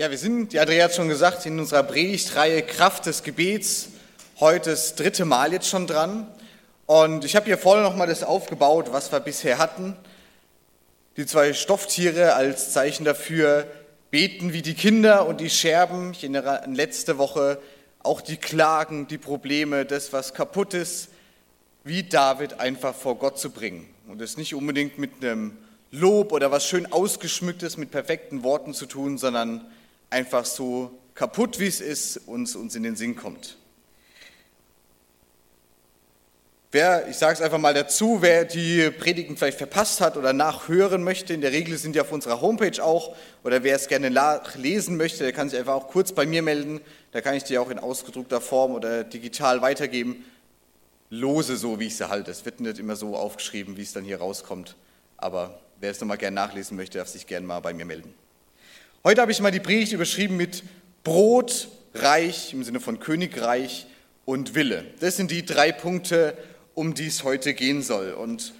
Ja, wir sind, die Andrea hat schon gesagt, in unserer Predigtreihe Kraft des Gebets. Heute das dritte Mal jetzt schon dran. Und ich habe hier vorne nochmal das aufgebaut, was wir bisher hatten. Die zwei Stofftiere als Zeichen dafür beten wie die Kinder und die Scherben. Ich erinnere an letzte Woche auch die Klagen, die Probleme, das, was kaputt ist, wie David einfach vor Gott zu bringen. Und das nicht unbedingt mit einem Lob oder was schön ausgeschmücktes mit perfekten Worten zu tun, sondern einfach so kaputt, wie es ist, uns, uns in den Sinn kommt. Wer, ich sage es einfach mal dazu, wer die Predigten vielleicht verpasst hat oder nachhören möchte, in der Regel sind die auf unserer Homepage auch, oder wer es gerne nachlesen möchte, der kann sich einfach auch kurz bei mir melden, da kann ich die auch in ausgedruckter Form oder digital weitergeben. Lose so, wie ich sie halte. Es wird nicht immer so aufgeschrieben, wie es dann hier rauskommt, aber wer es nochmal gerne nachlesen möchte, darf sich gerne mal bei mir melden. Heute habe ich mal die Predigt überschrieben mit Brot, Reich im Sinne von Königreich und Wille. Das sind die drei Punkte, um die es heute gehen soll. Und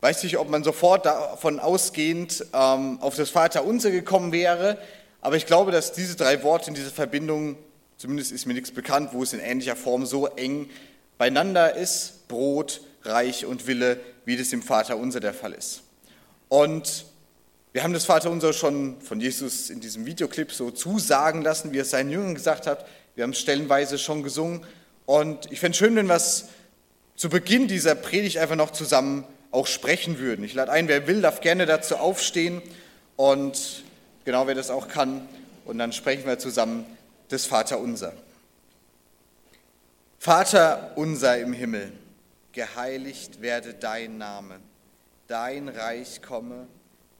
weiß nicht, ob man sofort davon ausgehend ähm, auf das Vaterunser gekommen wäre, aber ich glaube, dass diese drei Worte in dieser Verbindung, zumindest ist mir nichts bekannt, wo es in ähnlicher Form so eng beieinander ist, Brot, Reich und Wille, wie das im Vaterunser der Fall ist. Und wir haben das Vaterunser schon von Jesus in diesem Videoclip so zusagen lassen, wie er es seinen Jüngern gesagt hat. Wir haben es stellenweise schon gesungen. Und ich fände es schön, wenn wir es zu Beginn dieser Predigt einfach noch zusammen auch sprechen würden. Ich lade ein, wer will, darf gerne dazu aufstehen und genau wer das auch kann. Und dann sprechen wir zusammen das Vaterunser. Vater unser im Himmel, geheiligt werde dein Name, dein Reich komme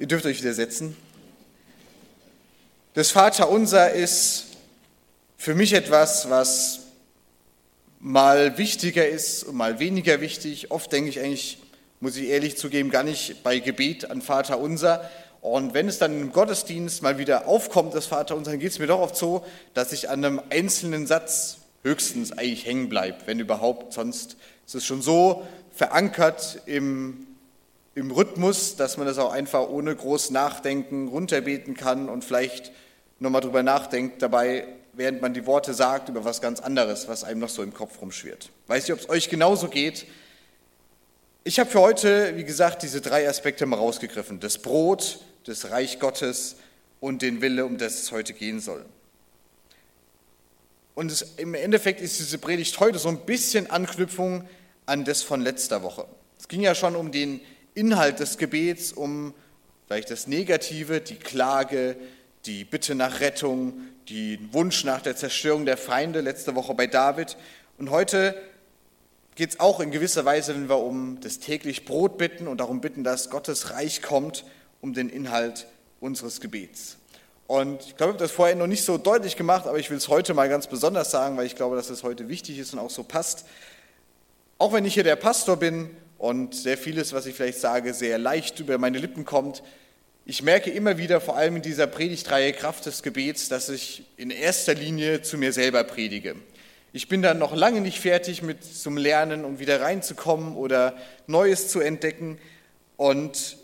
Ihr dürft euch wieder setzen. Das Vaterunser ist für mich etwas, was mal wichtiger ist und mal weniger wichtig. Oft denke ich eigentlich, muss ich ehrlich zugeben, gar nicht bei Gebet an Vaterunser. Und wenn es dann im Gottesdienst mal wieder aufkommt, das Vaterunser, dann geht es mir doch oft so, dass ich an einem einzelnen Satz höchstens eigentlich hängen bleibe, wenn überhaupt. Sonst ist es schon so verankert im im Rhythmus, dass man das auch einfach ohne groß Nachdenken runterbeten kann und vielleicht nochmal drüber nachdenkt dabei, während man die Worte sagt, über was ganz anderes, was einem noch so im Kopf rumschwirrt. Weiß nicht, ob es euch genauso geht. Ich habe für heute, wie gesagt, diese drei Aspekte mal rausgegriffen. Das Brot, das Reich Gottes und den Wille, um das es heute gehen soll. Und es, im Endeffekt ist diese Predigt heute so ein bisschen Anknüpfung an das von letzter Woche. Es ging ja schon um den Inhalt des Gebets, um vielleicht das Negative, die Klage, die Bitte nach Rettung, den Wunsch nach der Zerstörung der Feinde, letzte Woche bei David. Und heute geht es auch in gewisser Weise, wenn wir um das täglich Brot bitten und darum bitten, dass Gottes Reich kommt, um den Inhalt unseres Gebets. Und ich glaube, ich habe das vorher noch nicht so deutlich gemacht, aber ich will es heute mal ganz besonders sagen, weil ich glaube, dass es heute wichtig ist und auch so passt. Auch wenn ich hier der Pastor bin und sehr vieles, was ich vielleicht sage, sehr leicht über meine Lippen kommt. Ich merke immer wieder, vor allem in dieser Predigtreihe Kraft des Gebets, dass ich in erster Linie zu mir selber predige. Ich bin dann noch lange nicht fertig mit zum Lernen, um wieder reinzukommen oder Neues zu entdecken und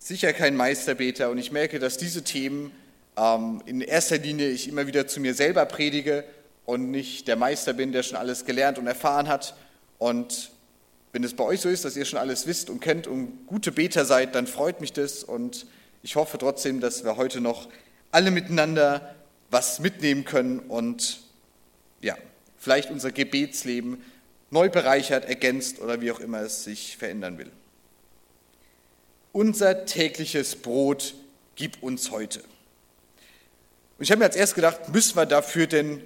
sicher kein Meisterbeter. Und ich merke, dass diese Themen ähm, in erster Linie ich immer wieder zu mir selber predige und nicht der Meister bin, der schon alles gelernt und erfahren hat. Und wenn es bei euch so ist, dass ihr schon alles wisst und kennt und gute Beter seid, dann freut mich das und ich hoffe trotzdem, dass wir heute noch alle miteinander was mitnehmen können und ja, vielleicht unser Gebetsleben neu bereichert, ergänzt oder wie auch immer es sich verändern will. Unser tägliches Brot gib uns heute. Und ich habe mir als erst gedacht, müssen wir dafür denn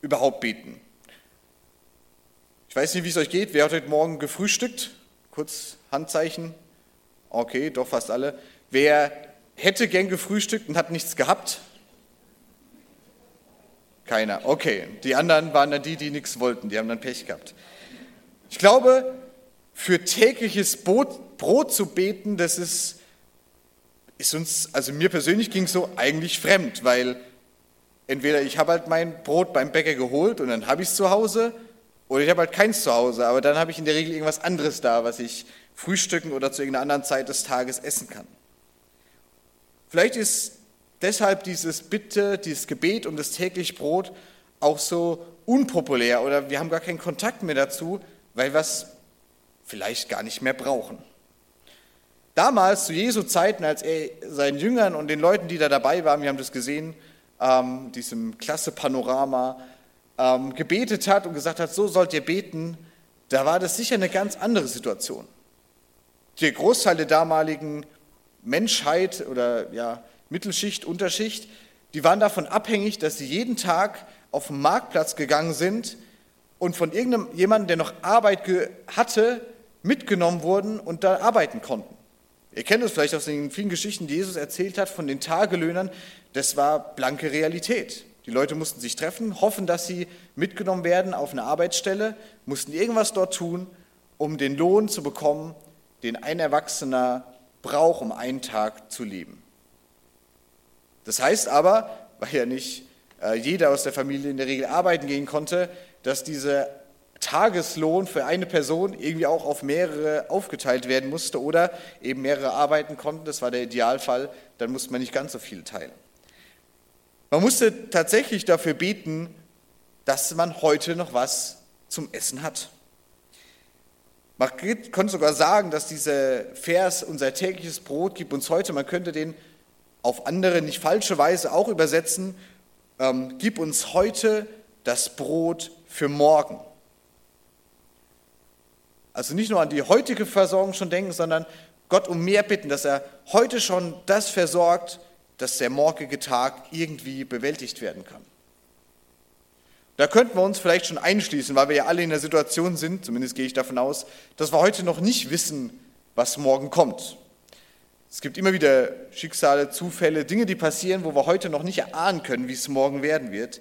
überhaupt beten? Ich weiß nicht, wie es euch geht. Wer hat heute Morgen gefrühstückt? Kurz Handzeichen. Okay, doch fast alle. Wer hätte gern gefrühstückt und hat nichts gehabt? Keiner. Okay, die anderen waren dann die, die nichts wollten, die haben dann Pech gehabt. Ich glaube, für tägliches Brot zu beten, das ist, ist uns, also mir persönlich ging es so eigentlich fremd, weil entweder ich habe halt mein Brot beim Bäcker geholt und dann habe ich es zu Hause oder ich habe halt keins zu Hause, aber dann habe ich in der Regel irgendwas anderes da, was ich frühstücken oder zu irgendeiner anderen Zeit des Tages essen kann. Vielleicht ist deshalb dieses Bitte, dieses Gebet um das tägliche Brot auch so unpopulär oder wir haben gar keinen Kontakt mehr dazu, weil wir es vielleicht gar nicht mehr brauchen. Damals, zu Jesu Zeiten, als er seinen Jüngern und den Leuten, die da dabei waren, wir haben das gesehen, ähm, diesem klasse Panorama, ähm, gebetet hat und gesagt hat, so sollt ihr beten, da war das sicher eine ganz andere Situation. Der Großteil der damaligen Menschheit oder ja, Mittelschicht, Unterschicht, die waren davon abhängig, dass sie jeden Tag auf den Marktplatz gegangen sind und von irgendjemandem, der noch Arbeit hatte, mitgenommen wurden und da arbeiten konnten. Ihr kennt es vielleicht aus den vielen Geschichten, die Jesus erzählt hat von den Tagelöhnern. Das war blanke Realität. Die Leute mussten sich treffen, hoffen, dass sie mitgenommen werden auf eine Arbeitsstelle, mussten irgendwas dort tun, um den Lohn zu bekommen, den ein Erwachsener braucht, um einen Tag zu leben. Das heißt aber, weil ja nicht äh, jeder aus der Familie in der Regel arbeiten gehen konnte, dass dieser Tageslohn für eine Person irgendwie auch auf mehrere aufgeteilt werden musste oder eben mehrere arbeiten konnten. Das war der Idealfall, dann musste man nicht ganz so viel teilen. Man musste tatsächlich dafür beten, dass man heute noch was zum Essen hat. Man könnte sogar sagen, dass dieser Vers unser tägliches Brot gibt uns heute. Man könnte den auf andere, nicht falsche Weise auch übersetzen, ähm, gib uns heute das Brot für morgen. Also nicht nur an die heutige Versorgung schon denken, sondern Gott um mehr bitten, dass er heute schon das versorgt, dass der morgige Tag irgendwie bewältigt werden kann. Da könnten wir uns vielleicht schon einschließen, weil wir ja alle in der Situation sind, zumindest gehe ich davon aus, dass wir heute noch nicht wissen, was morgen kommt. Es gibt immer wieder Schicksale, Zufälle, Dinge, die passieren, wo wir heute noch nicht erahnen können, wie es morgen werden wird.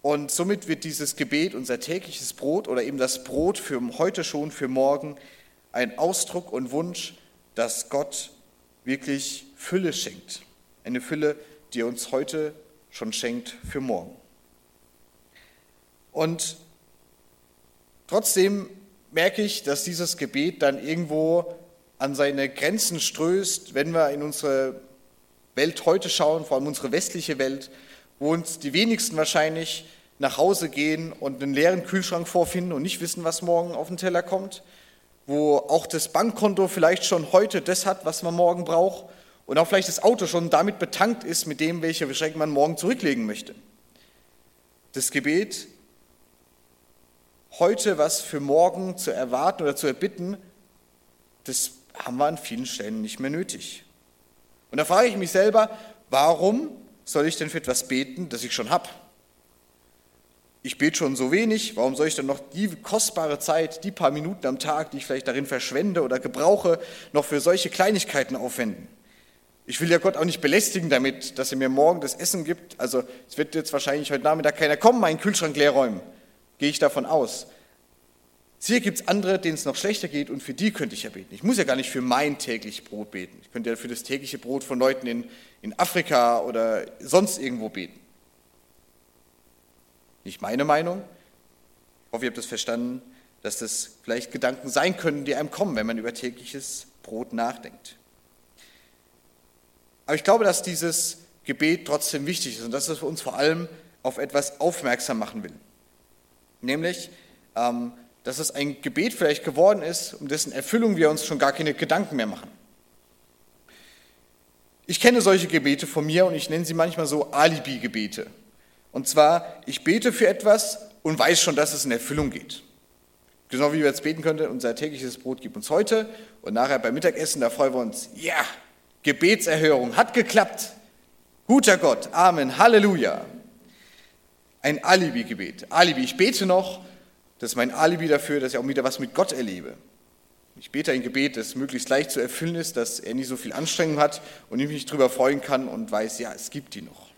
Und somit wird dieses Gebet, unser tägliches Brot oder eben das Brot für heute schon, für morgen, ein Ausdruck und Wunsch, dass Gott wirklich Fülle schenkt. Eine Fülle, die er uns heute schon schenkt für morgen. Und trotzdem merke ich, dass dieses Gebet dann irgendwo an seine Grenzen stößt, wenn wir in unsere Welt heute schauen, vor allem unsere westliche Welt, wo uns die wenigsten wahrscheinlich nach Hause gehen und einen leeren Kühlschrank vorfinden und nicht wissen, was morgen auf den Teller kommt, wo auch das Bankkonto vielleicht schon heute das hat, was man morgen braucht und auch vielleicht das Auto schon damit betankt ist, mit dem, welche Geschenke man morgen zurücklegen möchte. Das Gebet, heute was für morgen zu erwarten oder zu erbitten, das haben wir an vielen Stellen nicht mehr nötig. Und da frage ich mich selber, warum soll ich denn für etwas beten, das ich schon habe? Ich bete schon so wenig, warum soll ich dann noch die kostbare Zeit, die paar Minuten am Tag, die ich vielleicht darin verschwende oder gebrauche, noch für solche Kleinigkeiten aufwenden? Ich will ja Gott auch nicht belästigen damit, dass er mir morgen das Essen gibt. Also es wird jetzt wahrscheinlich heute Nachmittag keiner kommen, meinen Kühlschrank leer räumen. Gehe ich davon aus. Hier gibt es andere, denen es noch schlechter geht und für die könnte ich ja beten. Ich muss ja gar nicht für mein tägliches Brot beten. Ich könnte ja für das tägliche Brot von Leuten in, in Afrika oder sonst irgendwo beten. Nicht meine Meinung. Ich hoffe, ihr habt es das verstanden, dass das vielleicht Gedanken sein können, die einem kommen, wenn man über tägliches Brot nachdenkt. Aber ich glaube, dass dieses Gebet trotzdem wichtig ist und dass es uns vor allem auf etwas aufmerksam machen will. Nämlich, ähm, dass es ein Gebet vielleicht geworden ist, um dessen Erfüllung wir uns schon gar keine Gedanken mehr machen. Ich kenne solche Gebete von mir und ich nenne sie manchmal so Alibi-Gebete. Und zwar, ich bete für etwas und weiß schon, dass es in Erfüllung geht. Genau wie wir jetzt beten könnten, unser tägliches Brot gibt uns heute und nachher beim Mittagessen, da freuen wir uns, ja, Gebetserhörung hat geklappt. Guter Gott, Amen, Halleluja. Ein Alibi-Gebet. Alibi, ich bete noch das ist mein Alibi dafür, dass ich auch wieder was mit Gott erlebe. Ich bete ein Gebet, das möglichst leicht zu erfüllen ist, dass er nicht so viel Anstrengung hat und ich mich darüber freuen kann und weiß, ja, es gibt die noch.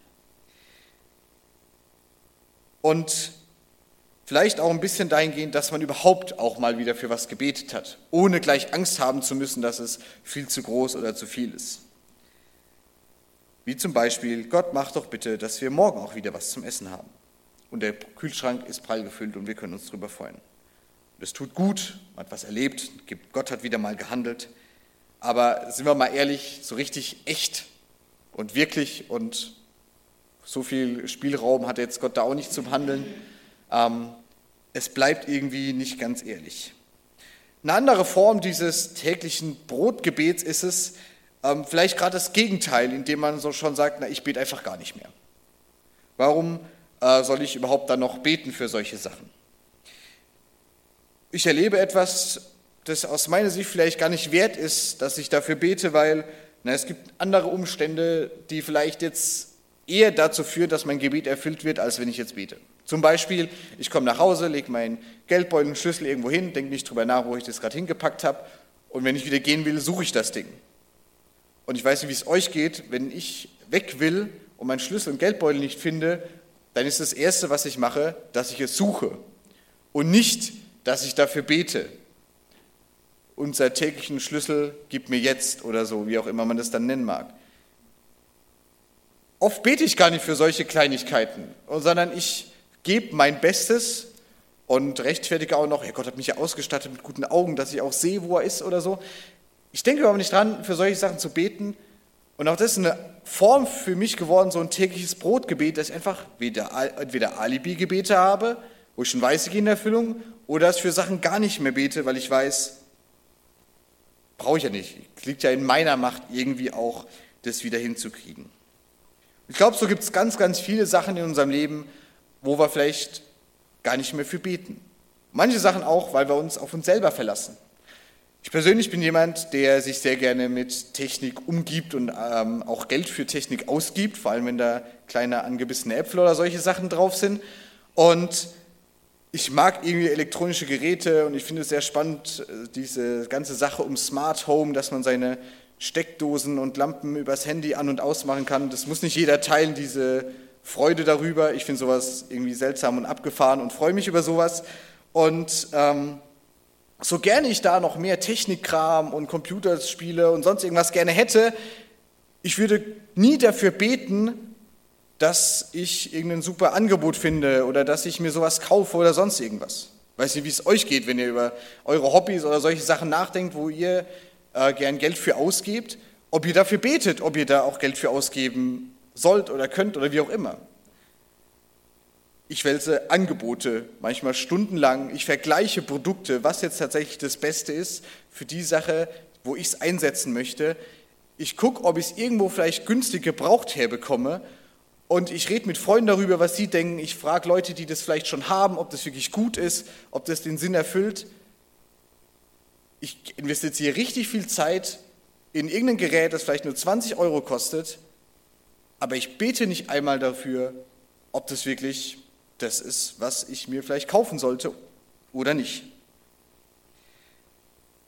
Und vielleicht auch ein bisschen dahingehend, dass man überhaupt auch mal wieder für was gebetet hat, ohne gleich Angst haben zu müssen, dass es viel zu groß oder zu viel ist. Wie zum Beispiel, Gott mach doch bitte, dass wir morgen auch wieder was zum Essen haben. Und der Kühlschrank ist prall gefüllt und wir können uns darüber freuen. Es tut gut, man hat was erlebt, Gott hat wieder mal gehandelt. Aber sind wir mal ehrlich, so richtig echt und wirklich und so viel Spielraum hat jetzt Gott da auch nicht zum Handeln. Ähm, es bleibt irgendwie nicht ganz ehrlich. Eine andere Form dieses täglichen Brotgebets ist es, ähm, vielleicht gerade das Gegenteil, indem man so schon sagt, na, ich bete einfach gar nicht mehr. Warum äh, soll ich überhaupt dann noch beten für solche Sachen? Ich erlebe etwas, das aus meiner Sicht vielleicht gar nicht wert ist, dass ich dafür bete, weil na, es gibt andere Umstände, die vielleicht jetzt eher dazu führen, dass mein Gebet erfüllt wird, als wenn ich jetzt bete. Zum Beispiel, ich komme nach Hause, lege meinen Geldbeutel, Schlüssel irgendwo hin, denke nicht drüber nach, wo ich das gerade hingepackt habe und wenn ich wieder gehen will, suche ich das Ding. Und ich weiß nicht, wie es euch geht, wenn ich weg will und meinen Schlüssel und Geldbeutel nicht finde, dann ist das Erste, was ich mache, dass ich es suche und nicht, dass ich dafür bete. Unser täglichen Schlüssel gib mir jetzt oder so, wie auch immer man das dann nennen mag. Oft bete ich gar nicht für solche Kleinigkeiten, sondern ich gebe mein Bestes und rechtfertige auch noch, Herr Gott hat mich ja ausgestattet mit guten Augen, dass ich auch sehe, wo er ist oder so. Ich denke aber nicht dran, für solche Sachen zu beten. Und auch das ist eine Form für mich geworden, so ein tägliches Brotgebet, dass ich einfach entweder Alibi-Gebete habe, wo ich schon weiß, ich gehe in Erfüllung, oder dass ich für Sachen gar nicht mehr bete, weil ich weiß, brauche ich ja nicht. Es liegt ja in meiner Macht, irgendwie auch das wieder hinzukriegen. Ich glaube, so gibt es ganz, ganz viele Sachen in unserem Leben, wo wir vielleicht gar nicht mehr für beten. Manche Sachen auch, weil wir uns auf uns selber verlassen. Ich persönlich bin jemand, der sich sehr gerne mit Technik umgibt und ähm, auch Geld für Technik ausgibt, vor allem wenn da kleine angebissene Äpfel oder solche Sachen drauf sind. Und ich mag irgendwie elektronische Geräte und ich finde es sehr spannend, äh, diese ganze Sache um Smart Home, dass man seine Steckdosen und Lampen übers Handy an- und ausmachen kann. Das muss nicht jeder teilen, diese Freude darüber. Ich finde sowas irgendwie seltsam und abgefahren und freue mich über sowas. Und ähm, so gerne ich da noch mehr Technikkram und Computerspiele und sonst irgendwas gerne hätte, ich würde nie dafür beten, dass ich irgendein super Angebot finde oder dass ich mir sowas kaufe oder sonst irgendwas. Weiß nicht, wie es euch geht, wenn ihr über eure Hobbys oder solche Sachen nachdenkt, wo ihr äh, gern Geld für ausgebt, ob ihr dafür betet, ob ihr da auch Geld für ausgeben sollt oder könnt oder wie auch immer. Ich wälze Angebote, manchmal stundenlang. Ich vergleiche Produkte, was jetzt tatsächlich das Beste ist für die Sache, wo ich es einsetzen möchte. Ich gucke, ob ich es irgendwo vielleicht günstig gebraucht herbekomme. Und ich rede mit Freunden darüber, was sie denken. Ich frage Leute, die das vielleicht schon haben, ob das wirklich gut ist, ob das den Sinn erfüllt. Ich investiere richtig viel Zeit in irgendein Gerät, das vielleicht nur 20 Euro kostet, aber ich bete nicht einmal dafür, ob das wirklich das ist, was ich mir vielleicht kaufen sollte oder nicht.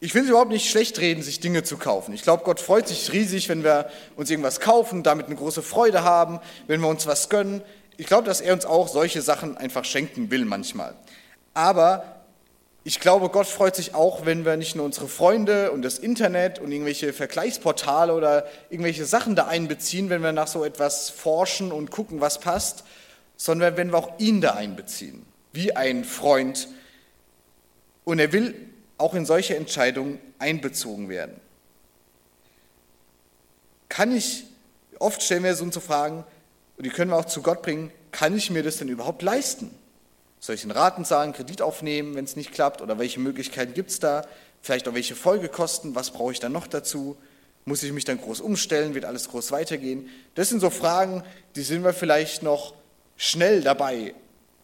Ich will es überhaupt nicht schlecht reden, sich Dinge zu kaufen. Ich glaube, Gott freut sich riesig, wenn wir uns irgendwas kaufen, damit eine große Freude haben, wenn wir uns was gönnen. Ich glaube, dass er uns auch solche Sachen einfach schenken will manchmal. Aber ich glaube, Gott freut sich auch, wenn wir nicht nur unsere Freunde und das Internet und irgendwelche Vergleichsportale oder irgendwelche Sachen da einbeziehen, wenn wir nach so etwas forschen und gucken, was passt, sondern wenn wir auch ihn da einbeziehen, wie ein Freund. Und er will auch in solche Entscheidungen einbezogen werden. Kann ich, oft stellen wir so unsere Fragen, und die können wir auch zu Gott bringen, kann ich mir das denn überhaupt leisten? Soll ich einen Raten zahlen, Kredit aufnehmen, wenn es nicht klappt? Oder welche Möglichkeiten gibt es da? Vielleicht auch welche Folgekosten? Was brauche ich dann noch dazu? Muss ich mich dann groß umstellen? Wird alles groß weitergehen? Das sind so Fragen, die sind wir vielleicht noch schnell dabei,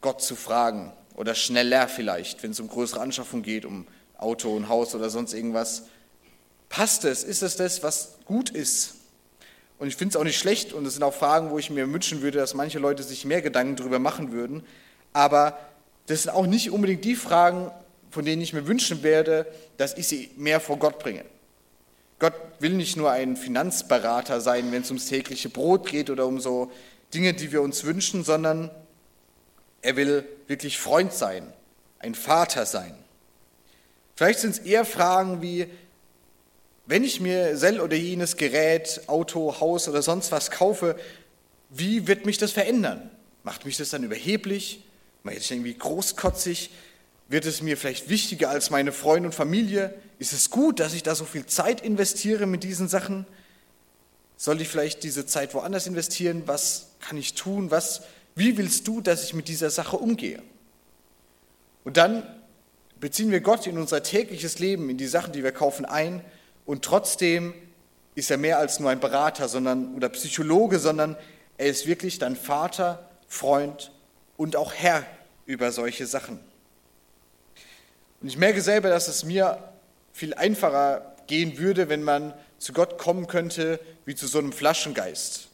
Gott zu fragen oder schneller vielleicht, wenn es um größere Anschaffung geht, um Auto, ein Haus oder sonst irgendwas. Passt es? Ist es das, was gut ist? Und ich finde es auch nicht schlecht und es sind auch Fragen, wo ich mir wünschen würde, dass manche Leute sich mehr Gedanken darüber machen würden. Aber das sind auch nicht unbedingt die Fragen, von denen ich mir wünschen werde, dass ich sie mehr vor Gott bringe. Gott will nicht nur ein Finanzberater sein, wenn es ums tägliche Brot geht oder um so Dinge, die wir uns wünschen, sondern er will wirklich Freund sein, ein Vater sein. Vielleicht sind es eher Fragen wie, wenn ich mir sel oder jenes Gerät, Auto, Haus oder sonst was kaufe, wie wird mich das verändern? Macht mich das dann überheblich? Macht ich irgendwie großkotzig? Wird es mir vielleicht wichtiger als meine Freunde und Familie? Ist es gut, dass ich da so viel Zeit investiere mit diesen Sachen? Soll ich vielleicht diese Zeit woanders investieren? Was kann ich tun? Was, wie willst du, dass ich mit dieser Sache umgehe? Und dann beziehen wir Gott in unser tägliches Leben, in die Sachen, die wir kaufen, ein. Und trotzdem ist er mehr als nur ein Berater sondern, oder Psychologe, sondern er ist wirklich dein Vater, Freund und auch Herr über solche Sachen. Und ich merke selber, dass es mir viel einfacher gehen würde, wenn man zu Gott kommen könnte wie zu so einem Flaschengeist.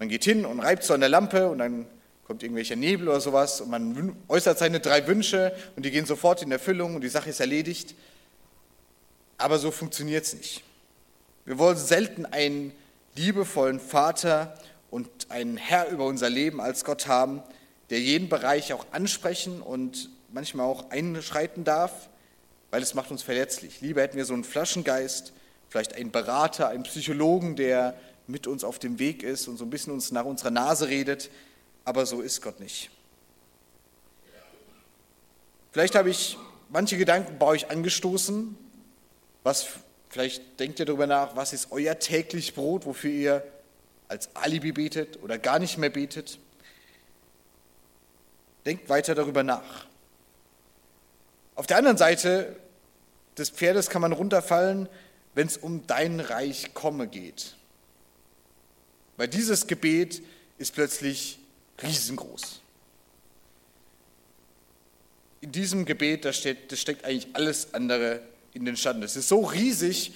Man geht hin und reibt so an der Lampe und dann kommt irgendwelcher Nebel oder sowas und man äußert seine drei Wünsche und die gehen sofort in Erfüllung und die Sache ist erledigt. Aber so funktioniert es nicht. Wir wollen selten einen liebevollen Vater und einen Herr über unser Leben als Gott haben, der jeden Bereich auch ansprechen und manchmal auch einschreiten darf, weil es macht uns verletzlich. Lieber hätten wir so einen Flaschengeist, vielleicht einen Berater, einen Psychologen, der mit uns auf dem Weg ist und so ein bisschen uns nach unserer Nase redet, aber so ist Gott nicht. Vielleicht habe ich manche Gedanken bei euch angestoßen, was vielleicht denkt ihr darüber nach, was ist euer täglich Brot, wofür ihr als Alibi betet oder gar nicht mehr betet. Denkt weiter darüber nach. Auf der anderen Seite des Pferdes kann man runterfallen, wenn es um dein Reich komme geht. Weil dieses Gebet ist plötzlich riesengroß. In diesem Gebet, da, steht, da steckt eigentlich alles andere in den Schatten. Es ist so riesig,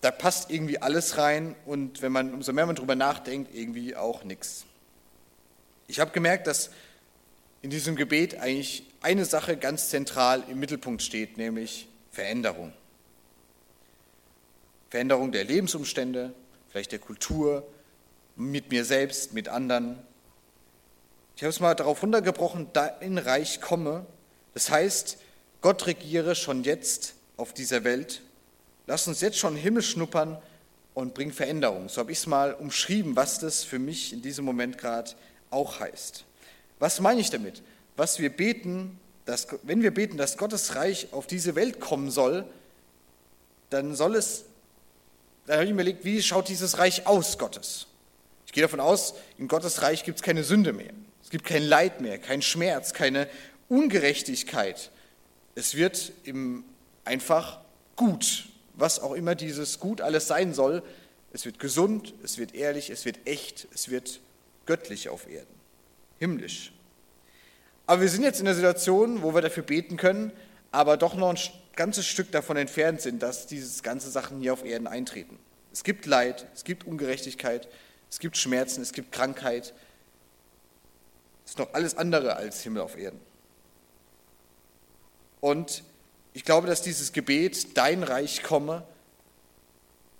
da passt irgendwie alles rein und wenn man, umso mehr man darüber nachdenkt, irgendwie auch nichts. Ich habe gemerkt, dass in diesem Gebet eigentlich eine Sache ganz zentral im Mittelpunkt steht, nämlich Veränderung. Veränderung der Lebensumstände, vielleicht der Kultur, mit mir selbst, mit anderen. Ich habe es mal darauf runtergebrochen, dein Reich komme. Das heißt, Gott regiere schon jetzt auf dieser Welt. Lass uns jetzt schon Himmel schnuppern und bring Veränderung. So habe ich es mal umschrieben, was das für mich in diesem Moment gerade auch heißt. Was meine ich damit? Was wir beten, dass, wenn wir beten, dass Gottes Reich auf diese Welt kommen soll, dann soll es, dann habe ich mir überlegt, wie schaut dieses Reich aus, Gottes? Ich gehe davon aus, in Gottes Reich gibt es keine Sünde mehr. Es gibt kein Leid mehr, kein Schmerz, keine Ungerechtigkeit. Es wird im einfach gut, was auch immer dieses Gut alles sein soll. Es wird gesund, es wird ehrlich, es wird echt, es wird göttlich auf Erden, himmlisch. Aber wir sind jetzt in der Situation, wo wir dafür beten können, aber doch noch ein ganzes Stück davon entfernt sind, dass diese ganzen Sachen hier auf Erden eintreten. Es gibt Leid, es gibt Ungerechtigkeit, es gibt Schmerzen, es gibt Krankheit. Es ist noch alles andere als Himmel auf Erden. Und ich glaube, dass dieses Gebet, dein Reich komme,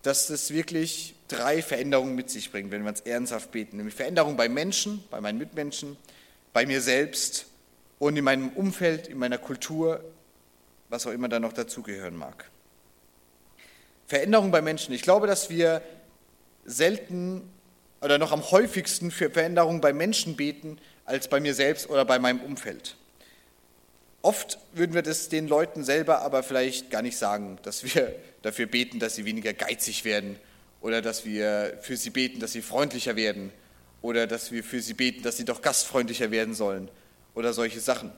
dass es wirklich drei Veränderungen mit sich bringt, wenn wir es ernsthaft beten. Nämlich Veränderung bei Menschen, bei meinen Mitmenschen, bei mir selbst und in meinem Umfeld, in meiner Kultur, was auch immer da noch dazugehören mag. Veränderung bei Menschen. Ich glaube, dass wir selten oder noch am häufigsten für Veränderung bei Menschen beten, als bei mir selbst oder bei meinem Umfeld. Oft würden wir das den Leuten selber aber vielleicht gar nicht sagen, dass wir dafür beten, dass sie weniger geizig werden oder dass wir für sie beten, dass sie freundlicher werden oder dass wir für sie beten, dass sie doch gastfreundlicher werden sollen oder solche Sachen.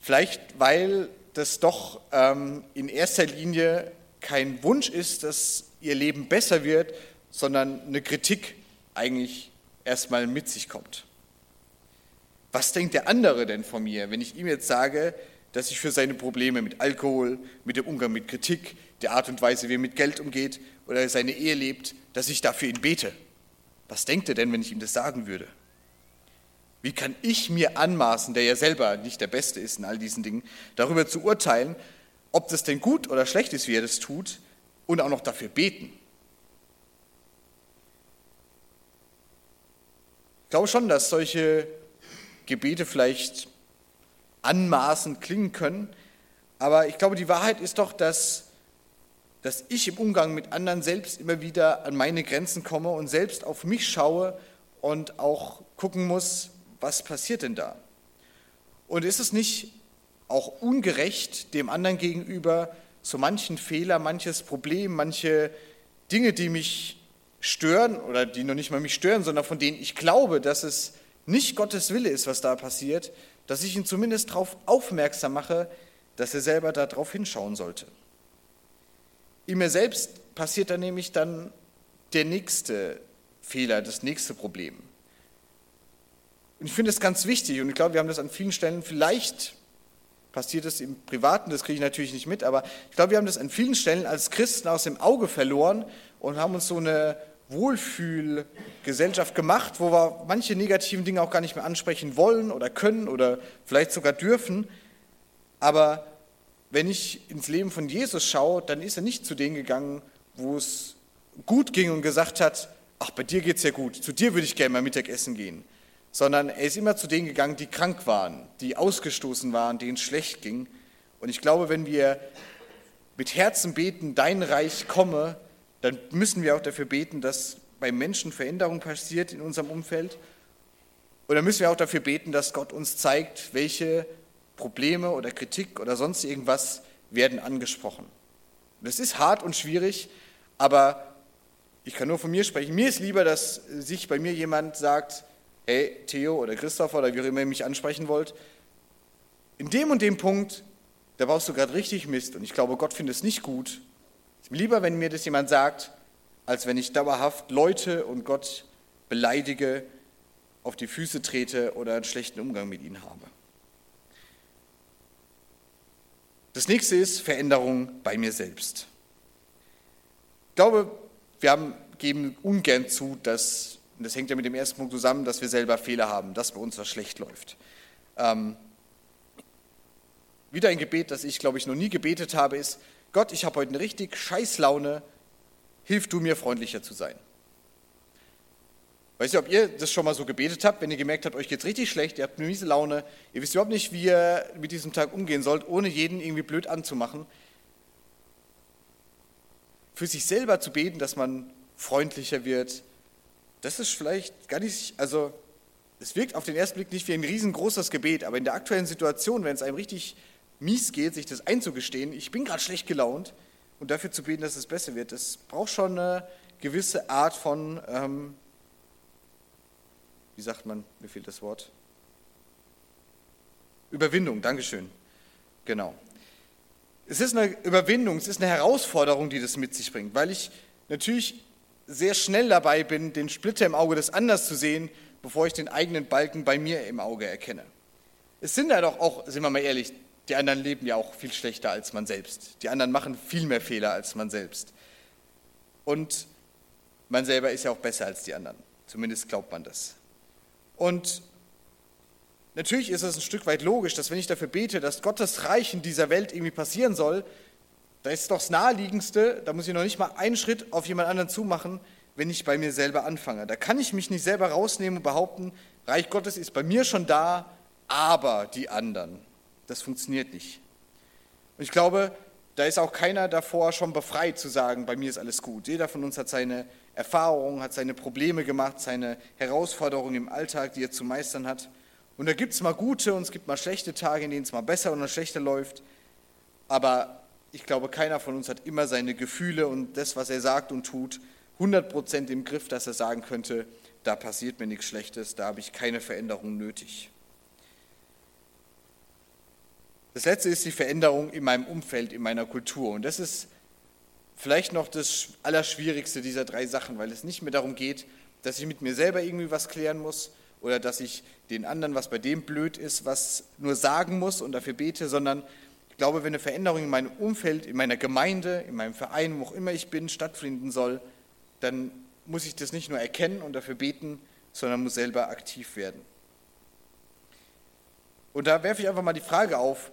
Vielleicht, weil das doch ähm, in erster Linie kein Wunsch ist, dass ihr Leben besser wird, sondern eine Kritik eigentlich erstmal mit sich kommt. Was denkt der andere denn von mir, wenn ich ihm jetzt sage, dass ich für seine Probleme mit Alkohol, mit dem Umgang mit Kritik, der Art und Weise, wie er mit Geld umgeht oder seine Ehe lebt, dass ich dafür ihn bete? Was denkt er denn, wenn ich ihm das sagen würde? Wie kann ich mir anmaßen, der ja selber nicht der Beste ist in all diesen Dingen, darüber zu urteilen, ob das denn gut oder schlecht ist, wie er das tut, und auch noch dafür beten? Ich glaube schon, dass solche Gebete vielleicht anmaßend klingen können, aber ich glaube, die Wahrheit ist doch, dass, dass ich im Umgang mit anderen selbst immer wieder an meine Grenzen komme und selbst auf mich schaue und auch gucken muss, was passiert denn da? Und ist es nicht auch ungerecht dem anderen gegenüber, so manchen Fehler, manches Problem, manche Dinge, die mich stören oder die noch nicht mal mich stören, sondern von denen ich glaube, dass es nicht Gottes Wille ist, was da passiert, dass ich ihn zumindest darauf aufmerksam mache, dass er selber darauf hinschauen sollte. In mir selbst passiert dann nämlich dann der nächste Fehler, das nächste Problem. Und ich finde es ganz wichtig, und ich glaube, wir haben das an vielen Stellen, vielleicht passiert es im Privaten, das kriege ich natürlich nicht mit, aber ich glaube, wir haben das an vielen Stellen als Christen aus dem Auge verloren und haben uns so eine Wohlfühlgesellschaft gemacht, wo wir manche negativen Dinge auch gar nicht mehr ansprechen wollen oder können oder vielleicht sogar dürfen. Aber wenn ich ins Leben von Jesus schaue, dann ist er nicht zu denen gegangen, wo es gut ging und gesagt hat, ach, bei dir geht es ja gut, zu dir würde ich gerne mal Mittagessen gehen. Sondern er ist immer zu denen gegangen, die krank waren, die ausgestoßen waren, denen es schlecht ging. Und ich glaube, wenn wir mit Herzen beten, dein Reich komme, dann müssen wir auch dafür beten, dass bei Menschen Veränderung passiert in unserem Umfeld. Und dann müssen wir auch dafür beten, dass Gott uns zeigt, welche Probleme oder Kritik oder sonst irgendwas werden angesprochen. Das ist hart und schwierig, aber ich kann nur von mir sprechen. Mir ist lieber, dass sich bei mir jemand sagt, hey Theo oder Christopher oder wie auch immer ihr mich ansprechen wollt, in dem und dem Punkt, da brauchst du gerade richtig Mist und ich glaube, Gott findet es nicht gut ist mir lieber, wenn mir das jemand sagt, als wenn ich dauerhaft Leute und Gott beleidige, auf die Füße trete oder einen schlechten Umgang mit ihnen habe. Das nächste ist Veränderung bei mir selbst. Ich glaube, wir haben, geben ungern zu, dass, und das hängt ja mit dem ersten Punkt zusammen, dass wir selber Fehler haben, dass bei uns was schlecht läuft. Ähm, wieder ein Gebet, das ich, glaube ich, noch nie gebetet habe, ist, Gott, ich habe heute eine richtig scheiß Laune, hilf du mir freundlicher zu sein. Weiß nicht, ob ihr das schon mal so gebetet habt, wenn ihr gemerkt habt, euch geht es richtig schlecht, ihr habt eine miese Laune, ihr wisst überhaupt nicht, wie ihr mit diesem Tag umgehen sollt, ohne jeden irgendwie blöd anzumachen. Für sich selber zu beten, dass man freundlicher wird, das ist vielleicht gar nicht, also es wirkt auf den ersten Blick nicht wie ein riesengroßes Gebet, aber in der aktuellen Situation, wenn es einem richtig mies geht, sich das einzugestehen, ich bin gerade schlecht gelaunt und dafür zu beten, dass es besser wird, das braucht schon eine gewisse Art von, ähm, wie sagt man, mir fehlt das Wort, Überwindung, Dankeschön, genau. Es ist eine Überwindung, es ist eine Herausforderung, die das mit sich bringt, weil ich natürlich sehr schnell dabei bin, den Splitter im Auge des Anders zu sehen, bevor ich den eigenen Balken bei mir im Auge erkenne. Es sind ja doch auch, sind wir mal ehrlich, die anderen leben ja auch viel schlechter als man selbst. Die anderen machen viel mehr Fehler als man selbst. Und man selber ist ja auch besser als die anderen. Zumindest glaubt man das. Und natürlich ist es ein Stück weit logisch, dass wenn ich dafür bete, dass Gottes Reich in dieser Welt irgendwie passieren soll, da ist doch das Naheliegendste, da muss ich noch nicht mal einen Schritt auf jemand anderen zumachen, wenn ich bei mir selber anfange. Da kann ich mich nicht selber rausnehmen und behaupten, Reich Gottes ist bei mir schon da, aber die anderen. Das funktioniert nicht. Und ich glaube, da ist auch keiner davor schon befreit zu sagen, bei mir ist alles gut. Jeder von uns hat seine Erfahrungen, hat seine Probleme gemacht, seine Herausforderungen im Alltag, die er zu meistern hat. Und da gibt es mal gute und es gibt mal schlechte Tage, in denen es mal besser oder schlechter läuft. Aber ich glaube, keiner von uns hat immer seine Gefühle und das, was er sagt und tut, 100% im Griff, dass er sagen könnte, da passiert mir nichts Schlechtes, da habe ich keine Veränderung nötig. Das letzte ist die Veränderung in meinem Umfeld, in meiner Kultur. Und das ist vielleicht noch das Allerschwierigste dieser drei Sachen, weil es nicht mehr darum geht, dass ich mit mir selber irgendwie was klären muss oder dass ich den anderen, was bei dem blöd ist, was nur sagen muss und dafür bete, sondern ich glaube, wenn eine Veränderung in meinem Umfeld, in meiner Gemeinde, in meinem Verein, wo auch immer ich bin, stattfinden soll, dann muss ich das nicht nur erkennen und dafür beten, sondern muss selber aktiv werden. Und da werfe ich einfach mal die Frage auf,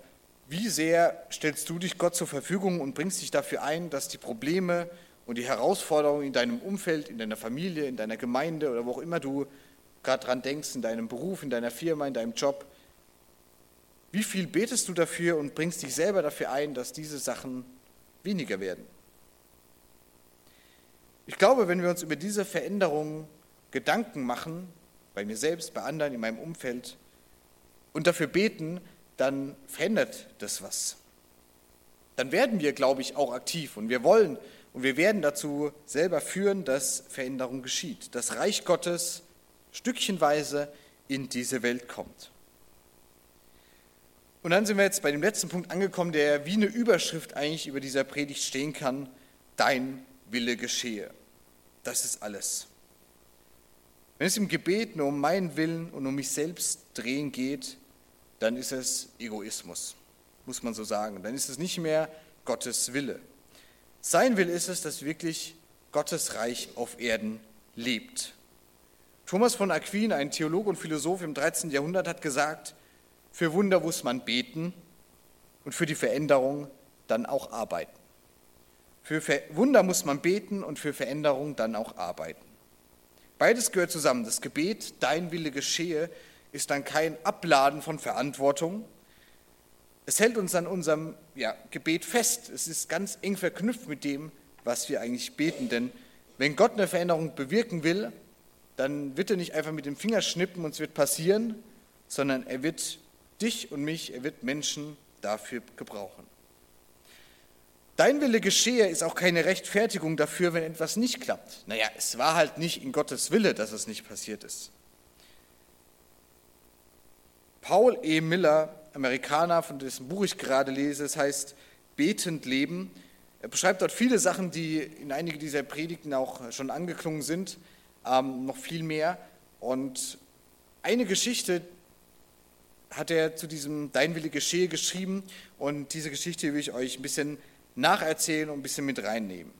wie sehr stellst du dich Gott zur Verfügung und bringst dich dafür ein, dass die Probleme und die Herausforderungen in deinem Umfeld, in deiner Familie, in deiner Gemeinde oder wo auch immer du gerade dran denkst, in deinem Beruf, in deiner Firma, in deinem Job, wie viel betest du dafür und bringst dich selber dafür ein, dass diese Sachen weniger werden? Ich glaube, wenn wir uns über diese Veränderungen Gedanken machen, bei mir selbst, bei anderen, in meinem Umfeld, und dafür beten, dann verändert das was. Dann werden wir, glaube ich, auch aktiv und wir wollen und wir werden dazu selber führen, dass Veränderung geschieht, dass Reich Gottes stückchenweise in diese Welt kommt. Und dann sind wir jetzt bei dem letzten Punkt angekommen, der wie eine Überschrift eigentlich über dieser Predigt stehen kann, dein Wille geschehe. Das ist alles. Wenn es im Gebet nur um meinen Willen und um mich selbst drehen geht, dann ist es Egoismus, muss man so sagen. Dann ist es nicht mehr Gottes Wille. Sein Wille ist es, dass wirklich Gottes Reich auf Erden lebt. Thomas von Aquin, ein Theologe und Philosoph im 13. Jahrhundert, hat gesagt, für Wunder muss man beten und für die Veränderung dann auch arbeiten. Für Wunder muss man beten und für Veränderung dann auch arbeiten. Beides gehört zusammen. Das Gebet, dein Wille geschehe, ist dann kein Abladen von Verantwortung. Es hält uns an unserem ja, Gebet fest. Es ist ganz eng verknüpft mit dem, was wir eigentlich beten. Denn wenn Gott eine Veränderung bewirken will, dann wird er nicht einfach mit dem Finger schnippen und es wird passieren, sondern er wird dich und mich, er wird Menschen dafür gebrauchen. Dein Wille geschehe ist auch keine Rechtfertigung dafür, wenn etwas nicht klappt. Naja, es war halt nicht in Gottes Wille, dass es nicht passiert ist. Paul E. Miller, Amerikaner, von dessen Buch ich gerade lese, es heißt Betend Leben. Er beschreibt dort viele Sachen, die in einige dieser Predigten auch schon angeklungen sind, ähm, noch viel mehr. Und eine Geschichte hat er zu diesem Dein Wille geschehe geschrieben und diese Geschichte will ich euch ein bisschen nacherzählen und ein bisschen mit reinnehmen.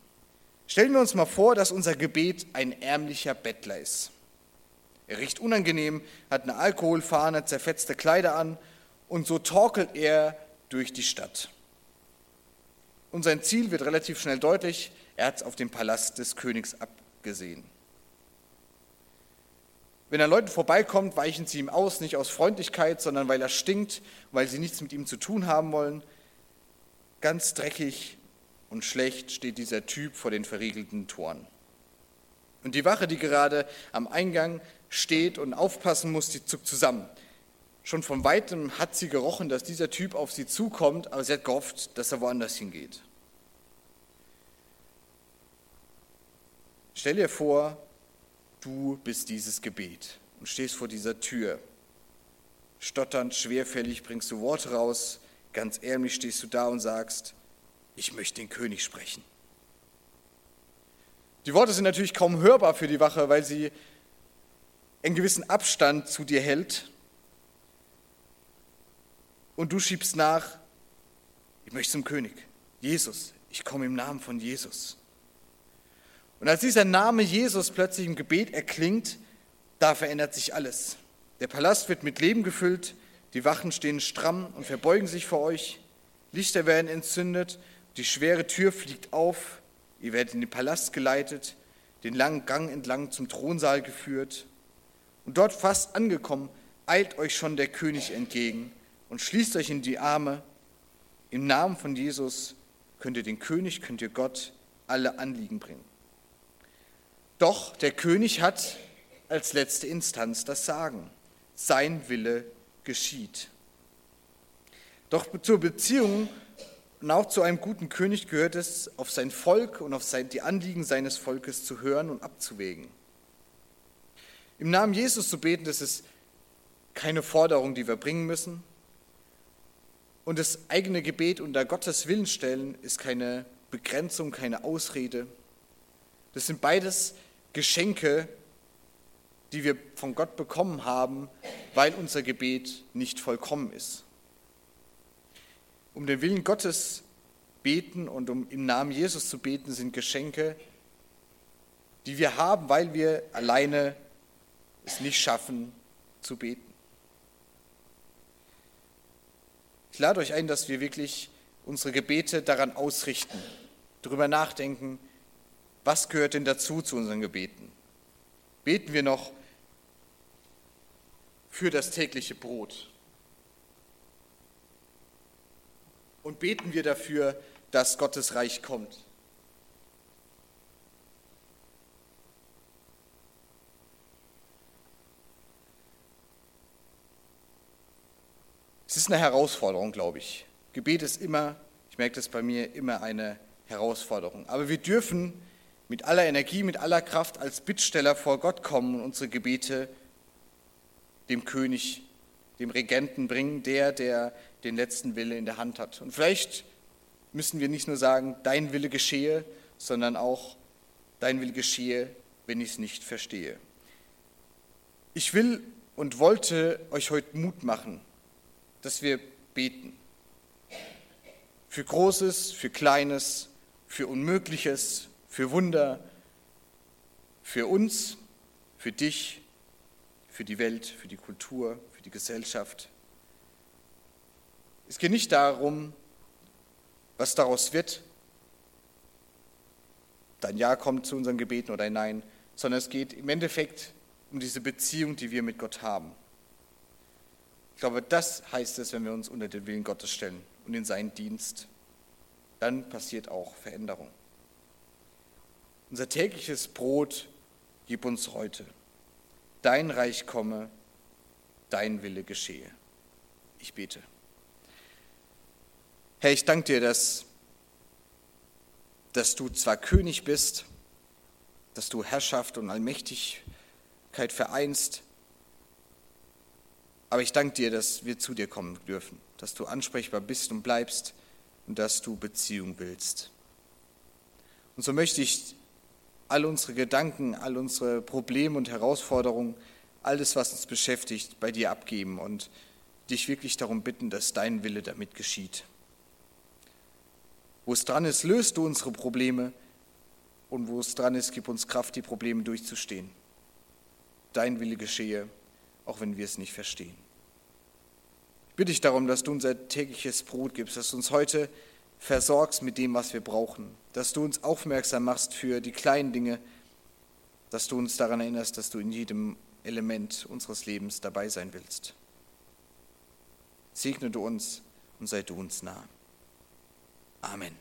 Stellen wir uns mal vor, dass unser Gebet ein ärmlicher Bettler ist. Er riecht unangenehm, hat eine Alkoholfahne, zerfetzte Kleider an und so torkelt er durch die Stadt. Und sein Ziel wird relativ schnell deutlich, er hat es auf den Palast des Königs abgesehen. Wenn er Leuten vorbeikommt, weichen sie ihm aus, nicht aus Freundlichkeit, sondern weil er stinkt, weil sie nichts mit ihm zu tun haben wollen. Ganz dreckig und schlecht steht dieser Typ vor den verriegelten Toren. Und die Wache, die gerade am Eingang steht und aufpassen muss, die zuckt zusammen. Schon von weitem hat sie gerochen, dass dieser Typ auf sie zukommt, aber sie hat gehofft, dass er woanders hingeht. Stell dir vor, du bist dieses Gebet und stehst vor dieser Tür. Stotternd, schwerfällig bringst du Worte raus, ganz ärmlich stehst du da und sagst, ich möchte den König sprechen. Die Worte sind natürlich kaum hörbar für die Wache, weil sie einen gewissen Abstand zu dir hält und du schiebst nach, ich möchte zum König, Jesus, ich komme im Namen von Jesus. Und als dieser Name Jesus plötzlich im Gebet erklingt, da verändert sich alles. Der Palast wird mit Leben gefüllt, die Wachen stehen stramm und verbeugen sich vor euch, Lichter werden entzündet, die schwere Tür fliegt auf, ihr werdet in den Palast geleitet, den langen Gang entlang zum Thronsaal geführt. Und dort fast angekommen, eilt euch schon der König entgegen und schließt euch in die Arme. Im Namen von Jesus könnt ihr den König, könnt ihr Gott alle Anliegen bringen. Doch der König hat als letzte Instanz das Sagen. Sein Wille geschieht. Doch zur Beziehung und auch zu einem guten König gehört es, auf sein Volk und auf die Anliegen seines Volkes zu hören und abzuwägen. Im Namen Jesus zu beten, das ist keine Forderung, die wir bringen müssen. Und das eigene Gebet unter Gottes Willen stellen ist keine Begrenzung, keine Ausrede. Das sind beides Geschenke, die wir von Gott bekommen haben, weil unser Gebet nicht vollkommen ist. Um den Willen Gottes beten und um im Namen Jesus zu beten, sind Geschenke, die wir haben, weil wir alleine es nicht schaffen zu beten. Ich lade euch ein, dass wir wirklich unsere Gebete daran ausrichten, darüber nachdenken, was gehört denn dazu zu unseren Gebeten? Beten wir noch für das tägliche Brot? Und beten wir dafür, dass Gottes Reich kommt? Es ist eine Herausforderung, glaube ich. Gebet ist immer, ich merke das bei mir, immer eine Herausforderung. Aber wir dürfen mit aller Energie, mit aller Kraft als Bittsteller vor Gott kommen und unsere Gebete dem König, dem Regenten bringen, der, der den letzten Wille in der Hand hat. Und vielleicht müssen wir nicht nur sagen, dein Wille geschehe, sondern auch, dein Wille geschehe, wenn ich es nicht verstehe. Ich will und wollte euch heute Mut machen, dass wir beten. Für Großes, für Kleines, für Unmögliches, für Wunder, für uns, für dich, für die Welt, für die Kultur, für die Gesellschaft. Es geht nicht darum, was daraus wird, dein Ja kommt zu unseren Gebeten oder ein Nein, sondern es geht im Endeffekt um diese Beziehung, die wir mit Gott haben. Ich glaube, das heißt es, wenn wir uns unter den Willen Gottes stellen und in seinen Dienst. Dann passiert auch Veränderung. Unser tägliches Brot gib uns heute. Dein Reich komme, dein Wille geschehe. Ich bete. Herr, ich danke dir, dass, dass du zwar König bist, dass du Herrschaft und Allmächtigkeit vereinst, aber ich danke dir, dass wir zu dir kommen dürfen, dass du ansprechbar bist und bleibst und dass du Beziehung willst. Und so möchte ich all unsere Gedanken, all unsere Probleme und Herausforderungen, alles, was uns beschäftigt, bei dir abgeben und dich wirklich darum bitten, dass dein Wille damit geschieht. Wo es dran ist, löst du unsere Probleme und wo es dran ist, gib uns Kraft, die Probleme durchzustehen. Dein Wille geschehe, auch wenn wir es nicht verstehen. Ich bitte dich darum, dass du unser tägliches Brot gibst, dass du uns heute versorgst mit dem, was wir brauchen, dass du uns aufmerksam machst für die kleinen Dinge, dass du uns daran erinnerst, dass du in jedem Element unseres Lebens dabei sein willst. Segne du uns und sei du uns nah. Amen.